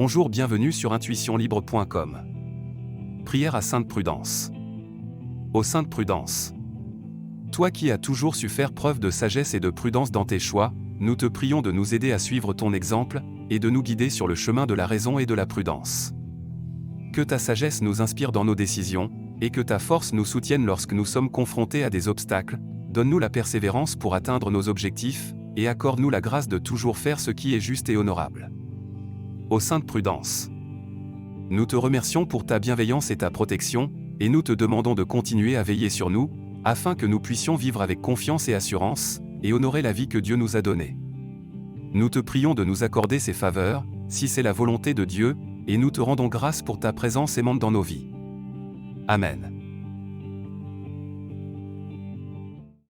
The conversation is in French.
Bonjour, bienvenue sur intuitionlibre.com. Prière à Sainte Prudence. Ô Sainte Prudence. Toi qui as toujours su faire preuve de sagesse et de prudence dans tes choix, nous te prions de nous aider à suivre ton exemple, et de nous guider sur le chemin de la raison et de la prudence. Que ta sagesse nous inspire dans nos décisions, et que ta force nous soutienne lorsque nous sommes confrontés à des obstacles, donne-nous la persévérance pour atteindre nos objectifs, et accorde-nous la grâce de toujours faire ce qui est juste et honorable. Ô Sainte Prudence. Nous te remercions pour ta bienveillance et ta protection, et nous te demandons de continuer à veiller sur nous, afin que nous puissions vivre avec confiance et assurance, et honorer la vie que Dieu nous a donnée. Nous te prions de nous accorder ces faveurs, si c'est la volonté de Dieu, et nous te rendons grâce pour ta présence aimante dans nos vies. Amen.